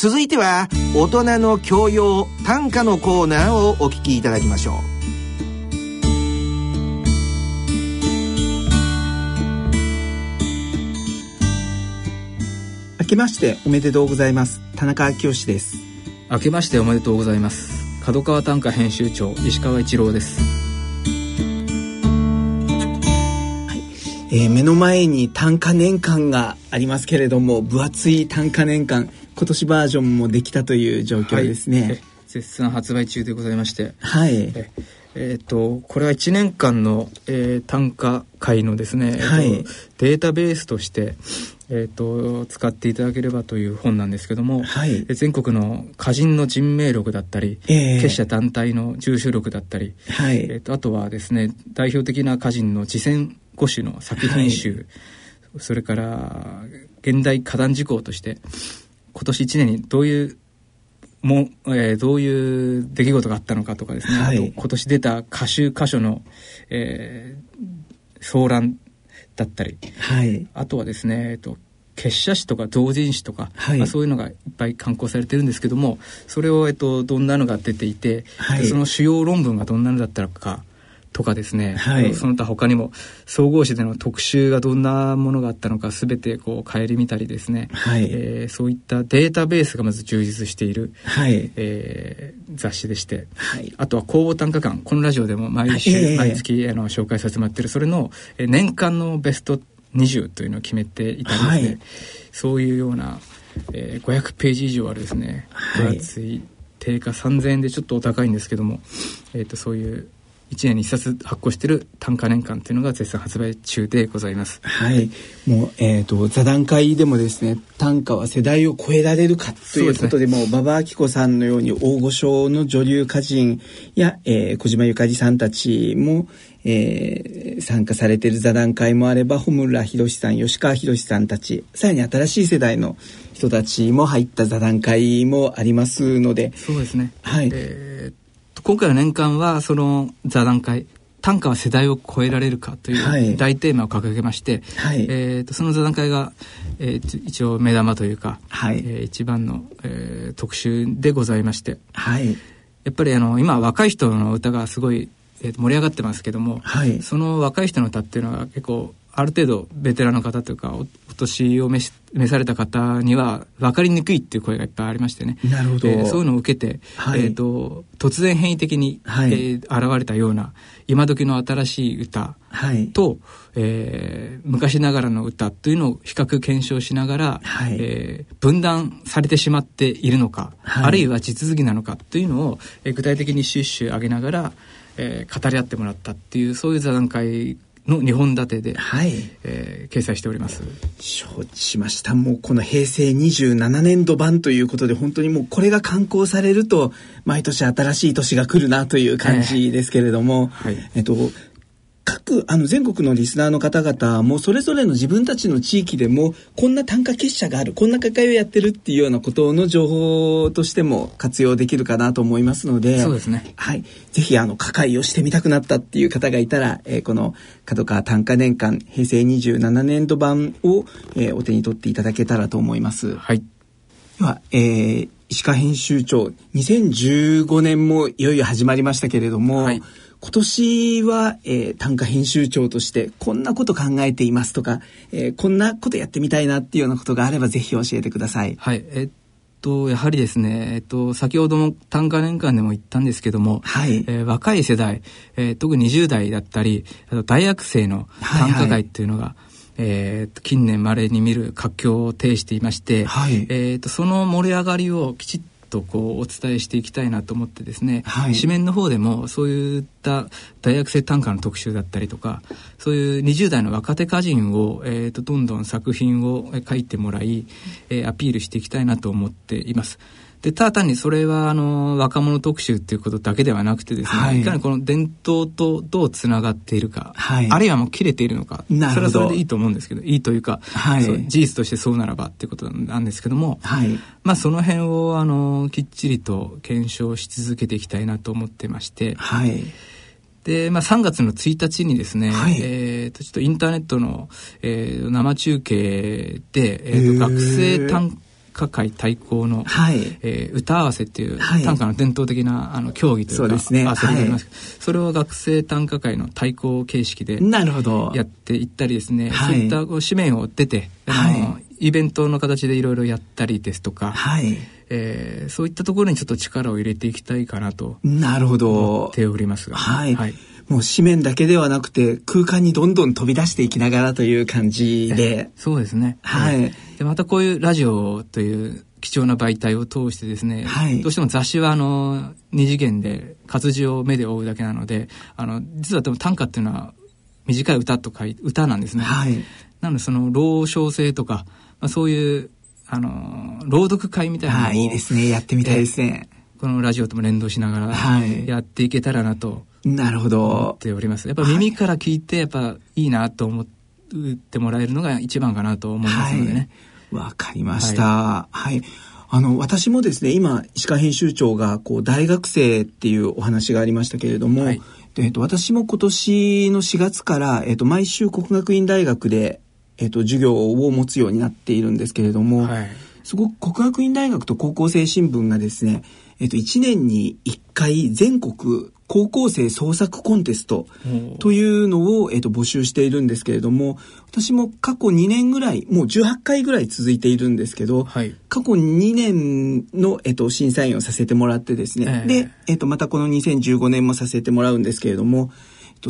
続いては大人の教養短歌のコーナーをお聞きいただきましょう。明けましておめでとうございます。田中清です。明けましておめでとうございます。角川短歌編集長石川一郎です。えー、目の前に短歌年間がありますけれども分厚い短歌年間今年バージョンもできたという状況ですね、はい、絶賛発売中でございまして。はい。ええーと、これは1年間の、えー、短歌会のですね、はい、えー、データベースとして、えーと、使っていただければという本なんですけども、はい、全国の歌人の人名録だったり、えー、結社団体の住所録だったり、はい。えーと、あとはですね代表的な歌人の自選五種の作品集、はい、それから現代歌壇事項として今年1年にどういうも、えー、どういう出来事があったのかとかですね、はい、今年出た歌集箇所の、えー、騒乱だったり、はい、あとはですね、えっと、結社誌とか同人誌とか、はい、まあ、そういうのがいっぱい刊行されてるんですけどもそれを、えっと、どんなのが出ていて、はい、その主要論文がどんなのだったのかとかですね、はい、その他他にも総合誌での特集がどんなものがあったのか全てこう顧みたりですね、はい。えー、そういったデータベースがまず充実している、はい。えー、雑誌でして、はい、あとは公募単価館。このラジオでも毎週、はい、毎月あの紹介させてもらってるそれの年間のベスト20というのを決めていたんですね、はい、そういうような、えー、500ページ以上あるですね。分厚い定価3000円でちょっとお高いんですけども、えーとそういう1年に1冊発行している短歌年間というのが絶賛発売中でございます。はい。もう、えっ、ー、と、座談会でもですね、短歌は世代を超えられるかということでも、馬場明子さんのように大御所の女流歌人や、えー、小島ゆかりさんたちも、えー、参加されている座談会もあれば、穂村博さん、吉川博さんたち、さらに新しい世代の人たちも入った座談会もありますので、そうですね。はい。えー今回の年間はその座談会短歌は世代を超えられるかという大テーマを掲げまして、はい、えーと、その座談会が、えー、一応目玉というか、はい、えー、一番の、えー、特集でございまして、はい、やっぱりあの今若い人の歌がすごい、えー、盛り上がってますけども、はい、その若い人の歌っていうのは結構ある程度ベテランの方というかお年を召し召された方には分かりにくいっていう声がいっぱいありましてね。なるほど、えー、そういうのを受けて、はい、えーと、突然変異的に、はい、えー、現れたような今時の新しい歌と、はい、えー、昔ながらの歌というのを比較検証しながら、はい、えー、分断されてしまっているのか、はい、あるいは地続きなのかというのを、えー、具体的にシュッシュ上げながら、えー、語り合ってもらったっていうそういう座談会の2本立てで、はい。えー、掲載しております。承知しました。もうこの平成27年度版ということで本当にもうこれが刊行されると毎年新しい年が来るなという感じですけれども、えー、はい。えっと各あの全国のリスナーの方々もそれぞれの自分たちの地域でもこんな単価結社があるこんな会をやってるっていうようなことの情報としても活用できるかなと思いますのでそうですね。はい。ぜひあの加会をしてみたくなったっていう方がいたら、えー、この角川単価年間平成27年度版を、えー、お手に取っていただけたらと思います。はい。では、えー、石川編集長2015年もいよいよ始まりましたけれども、はい今年は、えー、短歌編集長としてこんなこと考えていますとか、えー、こんなことやってみたいなっていうようなことがあればぜひ教えてください。はい。えっと、やはりですね、えっと、先ほども短歌年間でも言ったんですけども、はい。えー、若い世代、えー、特に20代だったり、あと大学生の短歌会っていうのが、はいはいえー、近年まれに見る活況を呈していまして、はい、えーとその盛り上がりをきちっとこうお伝えしていきたいなと思ってですね、はい、紙面の方でもそういった大学生短歌の特集だったりとかそういう20代の若手歌人を、えーと、どんどん作品を書いてもらい、えー、アピールしていきたいなと思っています。でただ単にそれはあの若者特集っていうことだけではなくてですね、はい、いかにこの伝統とどうつながっているか、はい、あるいはもう切れているのかそれはそれでいいと思うんですけどいいというか、はい、事実としてそうならばっていうことなんですけども、はい、まあその辺をあのきっちりと検証し続けていきたいなと思ってまして。はい。で、まあ、3月の1日にですね、はい、えー、とちょっとインターネットの、えー、生中継で、えー、と学生短歌会対抗の、はい、えー、歌合わせっていう、短歌の伝統的なあの競技というか、そうですね、はい、それを学生短歌会の対抗形式でなるほど。やっていったりですね、はい、そういったこう紙面を出て、はい、イベントの形でいろいろやったりですとか、はい。えー、そういったところにちょっと力を入れていきたいかなとなるほど。思っておりますが、はい、はい。もう紙面だけではなくて空間にどんどん飛び出していきながらという感じで。そうですね。はい。で、またこういうラジオという貴重な媒体を通してですね、はい、どうしても雑誌はあの、二次元で活字を目で追うだけなので、あの、実はでも短歌っていうのは短い歌と書い歌なんですね。はい。なのでその、老少性とか、まあ、そういう、あの、朗読会みたいなのを。いいですね。やってみたいですね。このラジオとも連動しながら、やっていけたらなと。なるほど。思っております。やっぱ耳から聞いて、やっぱいいなと思ってもらえるのが一番かなと思いますのでね。わ、はい、かりました。はい、はいあの、私もですね、今、石川編集長が、こう、大学生っていうお話がありましたけれども、はい、えっと、私も今年の4月から、えっと、毎週国学院大学で、えっと、授業を持つようになっているんですけれども、はい、すごく国学院大学と高校生新聞がですね、えっと、1年に1回全国高校生創作コンテストというのを、えっと、募集しているんですけれども、私も過去2年ぐらい、もう18回ぐらい続いているんですけど、はい、過去2年の、えっと、審査員をさせてもらってですね、えー、で、えっと、またこの2015年もさせてもらうんですけれども、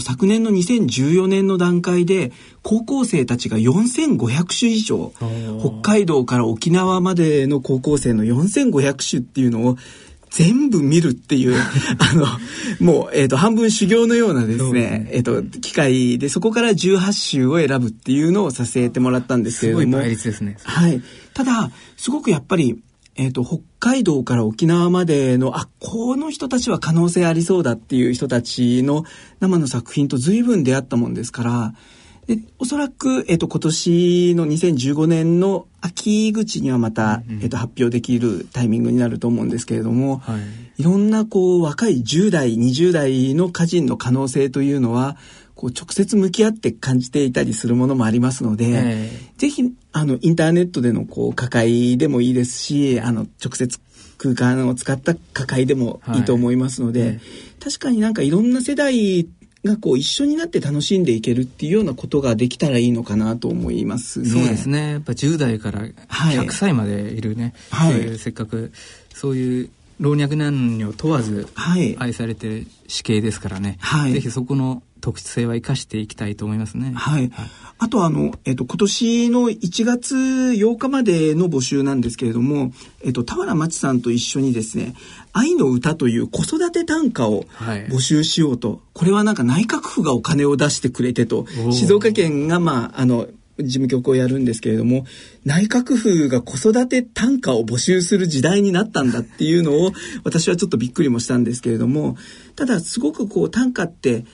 昨年の2014年の段階で高校生たちが4500種以上北海道から沖縄までの高校生の4500種っていうのを全部見るっていう、あの、もう、えっ、ー、と、半分修行のようなですね、えっ、ー、と、機会で、そこから18週を選ぶっていうのをさせてもらったんですけれども。すごい倍率ですね。はい。ただ、すごくやっぱり、えっ、ー、と、北海道から沖縄までの、あ、この人たちは可能性ありそうだっていう人たちの生の作品と随分出会ったもんですから、で、おそらく、えっ、と、今年の2015年の秋口にはまた、うん、えっと、発表できるタイミングになると思うんですけれども、はい、いろんな、こう、若い10代、20代の歌人の可能性というのは、こう、直接向き合って感じていたりするものもありますので、えー、ぜひ、あの、インターネットでの、こう、歌会でもいいですし、あの、直接空間を使った歌会でもいいと思いますので、はい。確かになんかいろんな世代がこう一緒になって楽しんでいけるっていうようなことができたらいいのかなと思いますね。そうですね。やっぱ10代から100歳までいるね、はい、うせっかくそういう老若男女問わず愛されてる死刑ですからね、はい、ぜひそこの特殊性は生かしていきたいと思いますね。はい。あとあの、えっ、と、今年の1月8日までの募集なんですけれども、えっ、と、田原町さんと一緒にですね、愛の歌という子育て短歌を募集しようと、はい、これはなんか内閣府がお金を出してくれてと、静岡県がまあ、あの、事務局をやるんですけれども、内閣府が子育て短歌を募集する時代になったんだっていうのを、私はちょっとびっくりもしたんですけれども、ただすごくこう短歌って、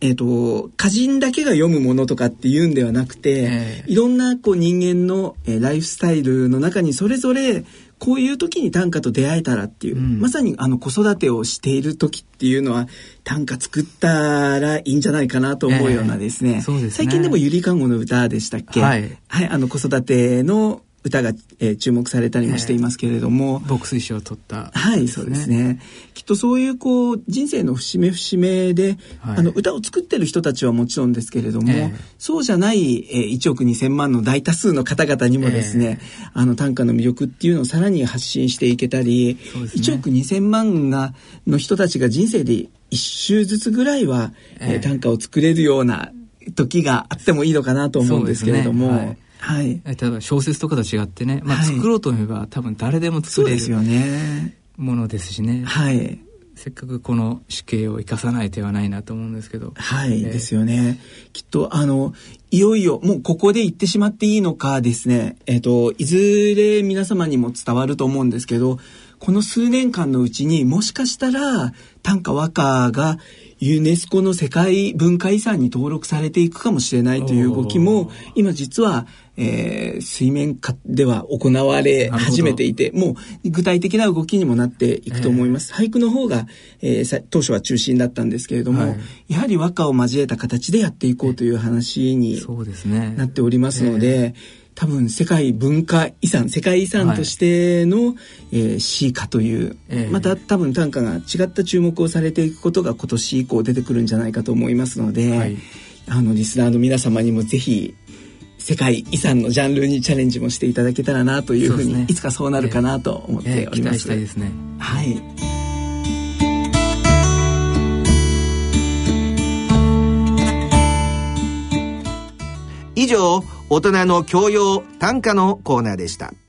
えっ、ー、と、歌人だけが読むものとかっていうんではなくて、えー、いろんなこう人間の、えー、ライフスタイルの中にそれぞれこういう時に短歌と出会えたらっていう、うん、まさにあの子育てをしている時っていうのは短歌作ったらいいんじゃないかなと思うようなですね。えー、すね。最近でもゆりかごの歌でしたっけ？はい。はい、あの子育ての歌が、えー、注目されたりもしていますけれども。牧水賞を取った、ね、はい、そうですね。きっとそういうこう、人生の節目節目で、はい、あの、歌を作ってる人たちはもちろんですけれども、えー、そうじゃない、えー、1億2000万の大多数の方々にもですね、えー、あの、短歌の魅力っていうのをさらに発信していけたり、ね、1億2000万が、の人たちが人生で一周ずつぐらいは、えー、短歌を作れるような時があってもいいのかなと思うんですけれども、はい、例えば小説とかと違ってね、まあ、作ろうと思えば、はい、多分誰でも作れるものですしね。はい。せっかくこの死刑を生かさない手はないなと思うんですけど。はい、えー、ですよね。きっと、あの、いよいよ、もうここで言ってしまっていいのかですね、えっ、ー、と、いずれ皆様にも伝わると思うんですけど、この数年間のうちにもしかしたら短歌和歌がユネスコの世界文化遺産に登録されていくかもしれないという動きも今実は、えー、水面下では行われ始めていてもう具体的な動きにもなっていくと思います。えー、俳句の方が、えー、当初は中心だったんですけれども、はい、やはり和歌を交えた形でやっていこうという話になっておりますので、多分世界文化遺産世界遺産としての、はい、えー、シーカという、えー、また多分短歌が違った注目をされていくことが今年以降出てくるんじゃないかと思いますので、はい、あのリスナーの皆様にもぜひ世界遺産のジャンルにチャレンジもしていただけたらなというふうに、ね、いつかそうなるかなと思っております。えーえー、ですね。はい。上大人の教養短歌のコーナーでした。